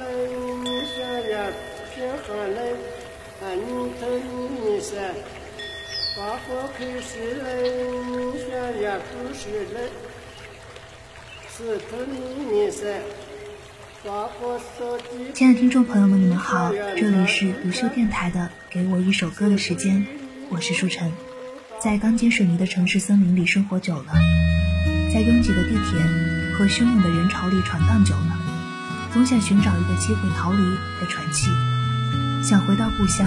人下呀，偏寒人，俺疼你噻。把火开始人下呀，不是人，是疼你噻。亲爱的听众朋友们，你们好，这里是不秀电台的《给我一首歌的时间》，我是舒晨。在钢筋水泥的城市森林里生活久了，在拥挤的地铁和汹涌的人潮里闯荡久了，总想寻找一个机会逃离和喘气，想回到故乡，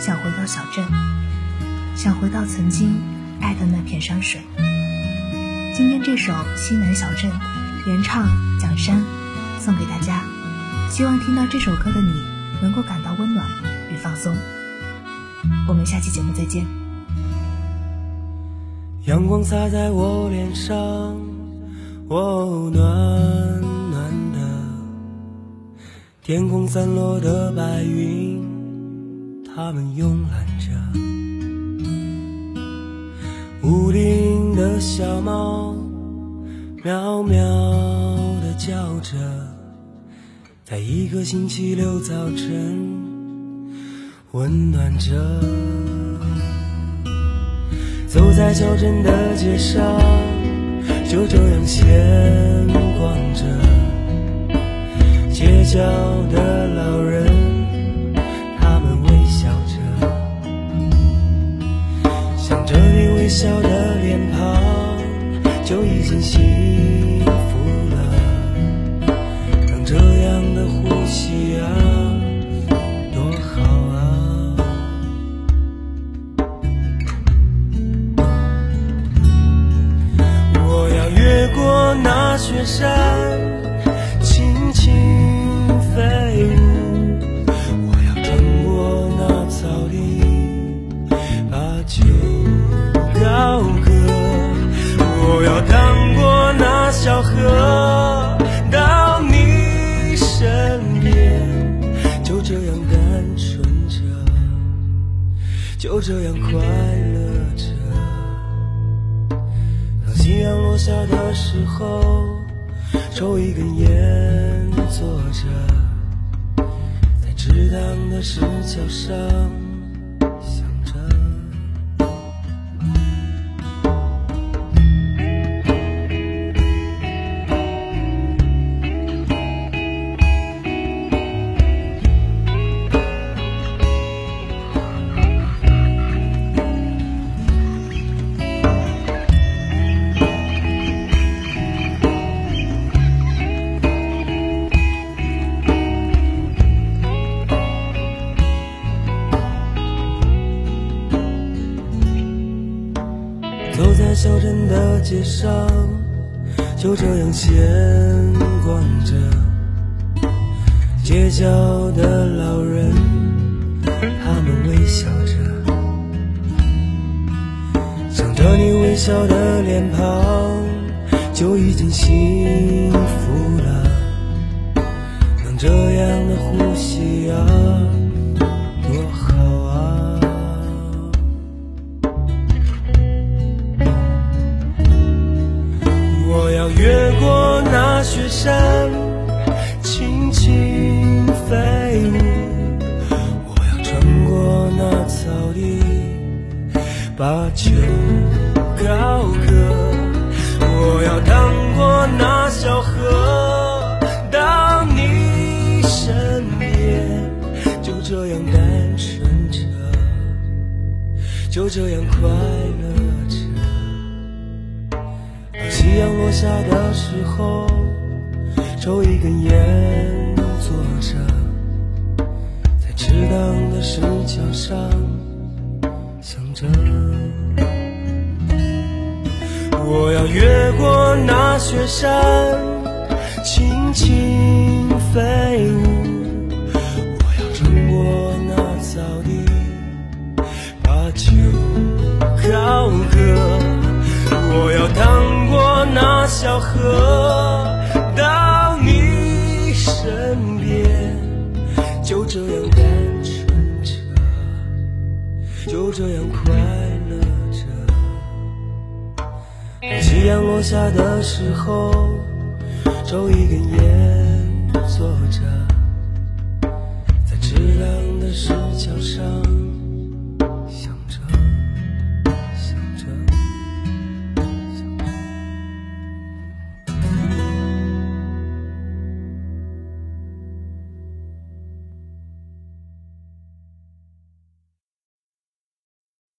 想回到小镇，想回到曾经爱的那片山水。今天这首《西南小镇》，原唱蒋山。送给大家，希望听到这首歌的你能够感到温暖与放松。我们下期节目再见。阳光洒在我脸上，哦，暖。天空散落的白云，它们慵懒着。屋顶的小猫，喵喵的。叫着，在一个星期六早晨，温暖着。走在小镇的街上，就这样闲逛着。街角微笑的脸庞，就已经幸福。这样的呼吸啊，多好啊！我要越过那雪山，就这样快乐着，当夕阳落下的时候，抽一根烟，坐着，在池塘的石桥上。小镇的街上，就这样闲逛着。街角的老人，他们微笑着，想着你微笑的脸庞，就已经幸福了。能这样的呼吸啊。越过那雪山轻轻飞舞，我要穿过那草地，把酒高歌。我要趟过那小河，到你身边，就这样单纯着，就这样快乐。夕阳落下的时候。抽一根烟，坐着，在池塘的石桥上想着，我要越过那雪山，轻轻飞舞，小河到你身边，就。这样单纯着，就这样快乐着。夕阳落下的时候，抽一根烟，坐着，在知了的石桥上。